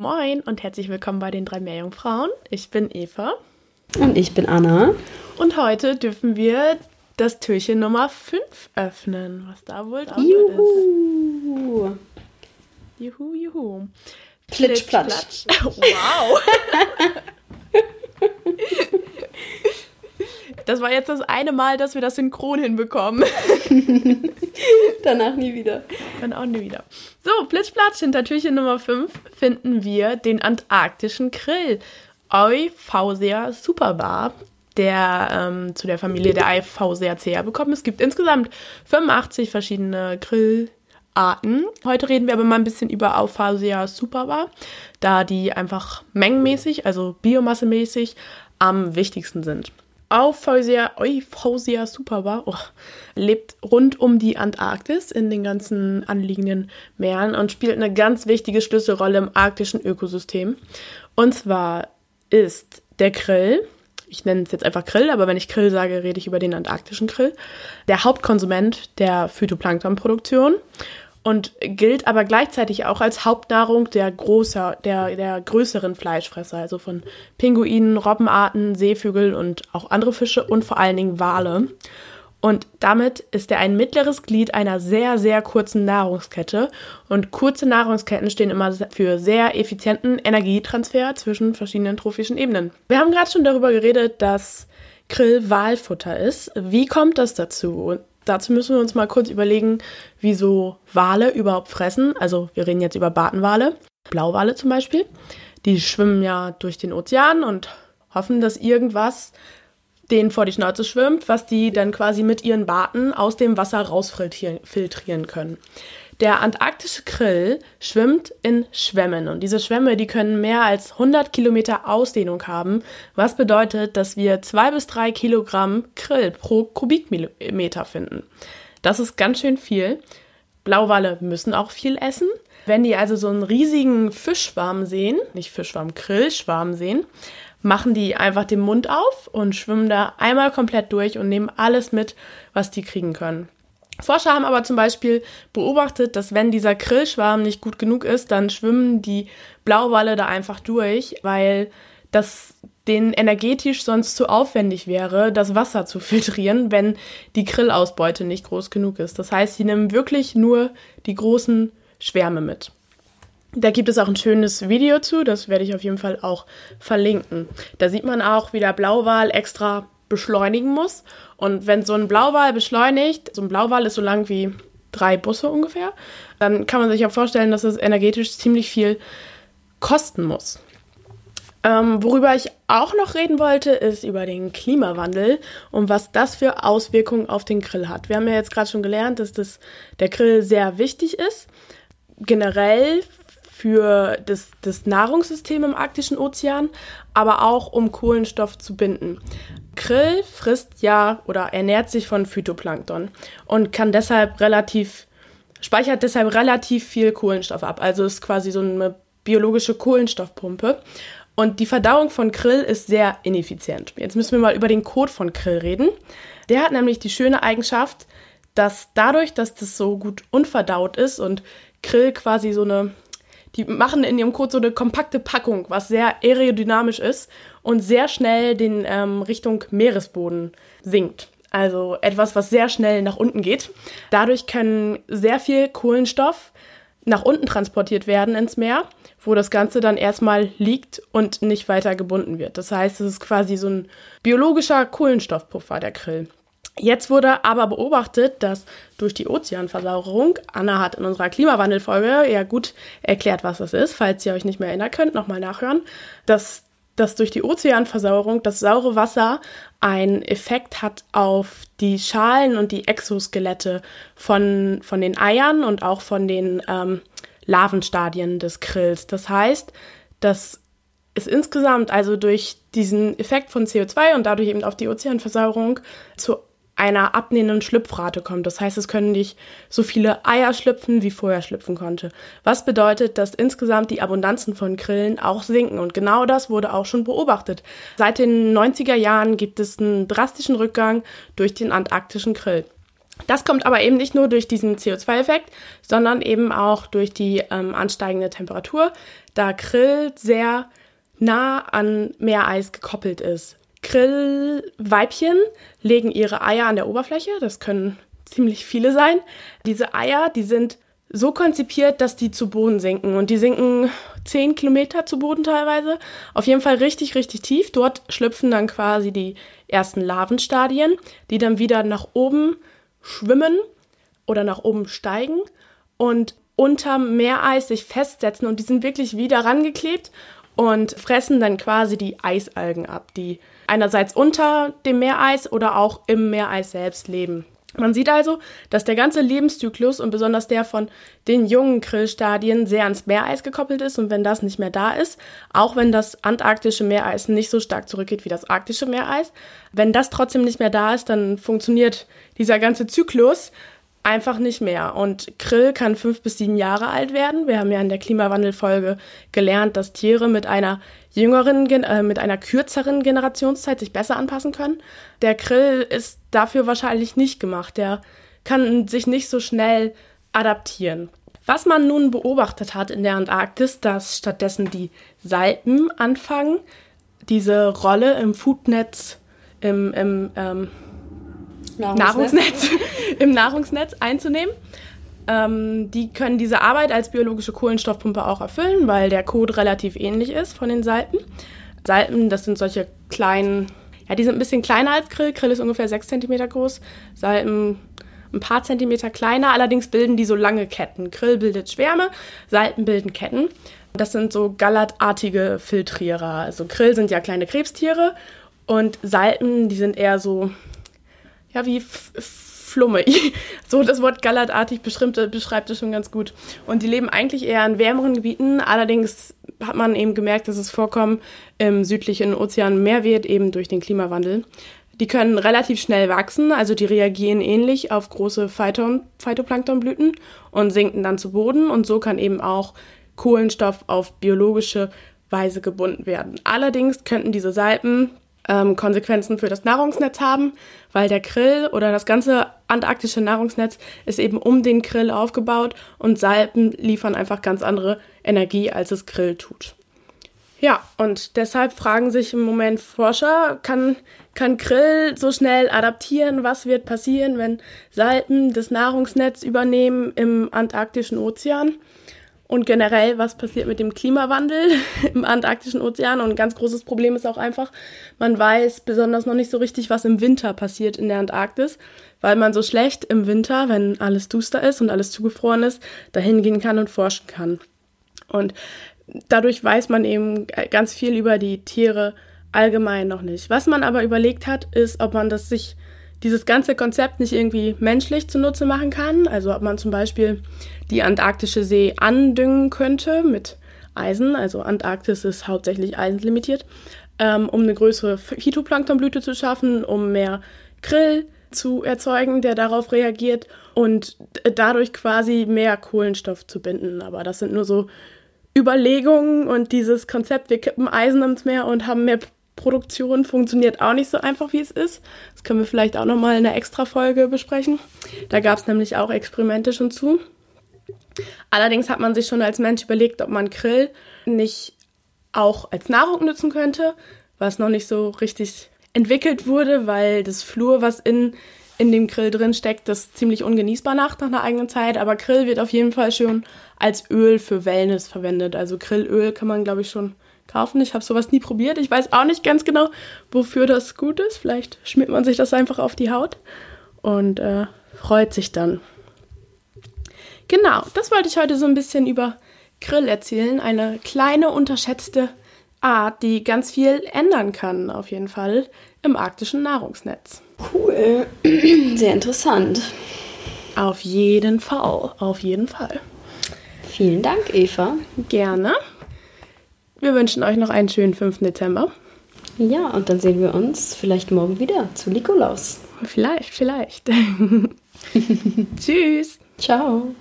Moin und herzlich willkommen bei den drei Meerjungfrauen. Ich bin Eva. Und ich bin Anna. Und heute dürfen wir das Türchen Nummer 5 öffnen. Was da wohl dran Juhu. ist. Juhu, juhu. Plitsch, platsch. Wow. Das war jetzt das eine Mal, dass wir das synchron hinbekommen. Danach nie wieder. Dann auch nie wieder. So, Blitzplatsch, hinter Türchen Nummer 5 finden wir den antarktischen Krill. Euphausia superbar, der ähm, zu der Familie der Euphausiacea bekommen. Es gibt insgesamt 85 verschiedene Grillarten. Heute reden wir aber mal ein bisschen über Euphausia superbar, da die einfach mengenmäßig, also biomassemäßig, am wichtigsten sind. Euphausia, Euphausia superbar oh, lebt rund um die Antarktis in den ganzen anliegenden Meeren und spielt eine ganz wichtige Schlüsselrolle im arktischen Ökosystem. Und zwar ist der Krill, ich nenne es jetzt einfach Krill, aber wenn ich Krill sage, rede ich über den antarktischen Krill, der Hauptkonsument der Phytoplanktonproduktion und gilt aber gleichzeitig auch als Hauptnahrung der, großer, der, der größeren Fleischfresser, also von Pinguinen, Robbenarten, Seevögeln und auch andere Fische und vor allen Dingen Wale. Und damit ist er ein mittleres Glied einer sehr, sehr kurzen Nahrungskette. Und kurze Nahrungsketten stehen immer für sehr effizienten Energietransfer zwischen verschiedenen trophischen Ebenen. Wir haben gerade schon darüber geredet, dass Krill Walfutter ist. Wie kommt das dazu? Dazu müssen wir uns mal kurz überlegen, wieso Wale überhaupt fressen. Also wir reden jetzt über Bartenwale, Blauwale zum Beispiel. Die schwimmen ja durch den Ozean und hoffen, dass irgendwas denen vor die Schnauze schwimmt, was die dann quasi mit ihren Barten aus dem Wasser rausfiltrieren können. Der antarktische Krill schwimmt in Schwämmen und diese Schwämme, die können mehr als 100 Kilometer Ausdehnung haben, was bedeutet, dass wir zwei bis drei Kilogramm Krill pro Kubikmeter finden. Das ist ganz schön viel. Blauwale müssen auch viel essen. Wenn die also so einen riesigen Fischschwarm sehen, nicht Fischschwarm, Krillschwarm sehen, machen die einfach den Mund auf und schwimmen da einmal komplett durch und nehmen alles mit, was die kriegen können. Forscher haben aber zum Beispiel beobachtet, dass wenn dieser Krillschwarm nicht gut genug ist, dann schwimmen die Blauwalle da einfach durch, weil das denen energetisch sonst zu aufwendig wäre, das Wasser zu filtrieren, wenn die Krillausbeute nicht groß genug ist. Das heißt, sie nehmen wirklich nur die großen Schwärme mit. Da gibt es auch ein schönes Video zu, das werde ich auf jeden Fall auch verlinken. Da sieht man auch, wie der Blauwal extra beschleunigen muss. Und wenn so ein Blauwal beschleunigt, so ein Blauwal ist so lang wie drei Busse ungefähr, dann kann man sich auch vorstellen, dass es energetisch ziemlich viel kosten muss. Ähm, worüber ich auch noch reden wollte, ist über den Klimawandel und was das für Auswirkungen auf den Grill hat. Wir haben ja jetzt gerade schon gelernt, dass das, der Grill sehr wichtig ist. Generell für das, das Nahrungssystem im arktischen Ozean, aber auch um Kohlenstoff zu binden. Krill frisst ja oder ernährt sich von Phytoplankton und kann deshalb relativ, speichert deshalb relativ viel Kohlenstoff ab. Also ist quasi so eine biologische Kohlenstoffpumpe. Und die Verdauung von Krill ist sehr ineffizient. Jetzt müssen wir mal über den Kot von Krill reden. Der hat nämlich die schöne Eigenschaft, dass dadurch, dass das so gut unverdaut ist und Krill quasi so eine die machen in ihrem Code so eine kompakte Packung, was sehr aerodynamisch ist und sehr schnell den ähm, Richtung Meeresboden sinkt. Also etwas, was sehr schnell nach unten geht. Dadurch kann sehr viel Kohlenstoff nach unten transportiert werden ins Meer, wo das Ganze dann erstmal liegt und nicht weiter gebunden wird. Das heißt, es ist quasi so ein biologischer Kohlenstoffpuffer, der Krill. Jetzt wurde aber beobachtet, dass durch die Ozeanversauerung, Anna hat in unserer Klimawandelfolge ja gut erklärt, was das ist, falls ihr euch nicht mehr erinnern könnt, nochmal nachhören, dass, dass durch die Ozeanversauerung das saure Wasser einen Effekt hat auf die Schalen und die Exoskelette von, von den Eiern und auch von den ähm, Larvenstadien des Krills. Das heißt, dass es insgesamt also durch diesen Effekt von CO2 und dadurch eben auf die Ozeanversauerung zu einer abnehmenden Schlüpfrate kommt. Das heißt, es können nicht so viele Eier schlüpfen, wie vorher schlüpfen konnte. Was bedeutet, dass insgesamt die Abundanzen von Grillen auch sinken. Und genau das wurde auch schon beobachtet. Seit den 90er Jahren gibt es einen drastischen Rückgang durch den antarktischen Grill. Das kommt aber eben nicht nur durch diesen CO2-Effekt, sondern eben auch durch die ähm, ansteigende Temperatur, da Krill sehr nah an Meereis gekoppelt ist. Krillweibchen legen ihre Eier an der Oberfläche, das können ziemlich viele sein. Diese Eier, die sind so konzipiert, dass die zu Boden sinken. Und die sinken 10 Kilometer zu Boden teilweise. Auf jeden Fall richtig, richtig tief. Dort schlüpfen dann quasi die ersten Larvenstadien, die dann wieder nach oben schwimmen oder nach oben steigen und unterm Meereis sich festsetzen. Und die sind wirklich wieder rangeklebt und fressen dann quasi die Eisalgen ab, die einerseits unter dem Meereis oder auch im Meereis selbst leben. Man sieht also, dass der ganze Lebenszyklus und besonders der von den jungen Krillstadien sehr ans Meereis gekoppelt ist und wenn das nicht mehr da ist, auch wenn das antarktische Meereis nicht so stark zurückgeht wie das arktische Meereis, wenn das trotzdem nicht mehr da ist, dann funktioniert dieser ganze Zyklus einfach nicht mehr. Und Krill kann fünf bis sieben Jahre alt werden. Wir haben ja in der Klimawandelfolge gelernt, dass Tiere mit einer jüngeren, äh, mit einer kürzeren Generationszeit sich besser anpassen können. Der Krill ist dafür wahrscheinlich nicht gemacht. Der kann sich nicht so schnell adaptieren. Was man nun beobachtet hat in der Antarktis, dass stattdessen die Salpen anfangen, diese Rolle im Foodnetz, im, im ähm, Nahrungsnetz, Nahrungsnetz im Nahrungsnetz einzunehmen. Ähm, die können diese Arbeit als biologische Kohlenstoffpumpe auch erfüllen, weil der Code relativ ähnlich ist von den Salpen. Salpen, das sind solche kleinen, ja, die sind ein bisschen kleiner als Krill. Krill ist ungefähr 6 cm groß, Salpen ein paar Zentimeter kleiner, allerdings bilden die so lange Ketten. Krill bildet Schwärme, Salpen bilden Ketten. Das sind so gallertartige Filtrierer. Also Krill sind ja kleine Krebstiere und Salpen, die sind eher so, ja, wie Flumme. so das Wort gallertartig beschreibt, es schon ganz gut. Und die leben eigentlich eher in wärmeren Gebieten. Allerdings hat man eben gemerkt, dass es Vorkommen im südlichen Ozean mehr wird, eben durch den Klimawandel. Die können relativ schnell wachsen, also die reagieren ähnlich auf große Phyton, Phytoplanktonblüten und sinken dann zu Boden. Und so kann eben auch Kohlenstoff auf biologische Weise gebunden werden. Allerdings könnten diese Salpen ähm, Konsequenzen für das Nahrungsnetz haben, weil der Krill oder das ganze antarktische Nahrungsnetz ist eben um den Krill aufgebaut und Salpen liefern einfach ganz andere Energie, als es Krill tut. Ja, und deshalb fragen sich im Moment Forscher, kann, kann Krill so schnell adaptieren? Was wird passieren, wenn Salpen das Nahrungsnetz übernehmen im antarktischen Ozean? Und generell, was passiert mit dem Klimawandel im Antarktischen Ozean? Und ein ganz großes Problem ist auch einfach, man weiß besonders noch nicht so richtig, was im Winter passiert in der Antarktis, weil man so schlecht im Winter, wenn alles duster ist und alles zugefroren ist, dahin gehen kann und forschen kann. Und dadurch weiß man eben ganz viel über die Tiere allgemein noch nicht. Was man aber überlegt hat, ist, ob man das sich dieses ganze Konzept nicht irgendwie menschlich zunutze machen kann. Also ob man zum Beispiel die antarktische See andüngen könnte mit Eisen. Also Antarktis ist hauptsächlich eisenlimitiert, ähm, um eine größere Phytoplanktonblüte zu schaffen, um mehr Krill zu erzeugen, der darauf reagiert und dadurch quasi mehr Kohlenstoff zu binden. Aber das sind nur so Überlegungen und dieses Konzept, wir kippen Eisen ins Meer und haben mehr Produktion funktioniert auch nicht so einfach, wie es ist. Das können wir vielleicht auch nochmal in einer Extra-Folge besprechen. Da gab es nämlich auch Experimente schon zu. Allerdings hat man sich schon als Mensch überlegt, ob man Krill nicht auch als Nahrung nutzen könnte, was noch nicht so richtig entwickelt wurde, weil das Flur, was in, in dem Grill drin steckt, das ziemlich ungenießbar macht nach einer eigenen Zeit. Aber Grill wird auf jeden Fall schon als Öl für Wellness verwendet. Also Grillöl kann man, glaube ich, schon kaufen. Ich habe sowas nie probiert. Ich weiß auch nicht ganz genau, wofür das gut ist. Vielleicht schmiert man sich das einfach auf die Haut und äh, freut sich dann. Genau, das wollte ich heute so ein bisschen über Grill erzählen. Eine kleine, unterschätzte Art, die ganz viel ändern kann, auf jeden Fall im arktischen Nahrungsnetz. Cool, sehr interessant. Auf jeden Fall, auf jeden Fall. Vielen Dank, Eva. Gerne. Wir wünschen euch noch einen schönen 5. Dezember. Ja, und dann sehen wir uns vielleicht morgen wieder zu Nikolaus. Vielleicht, vielleicht. Tschüss. Ciao.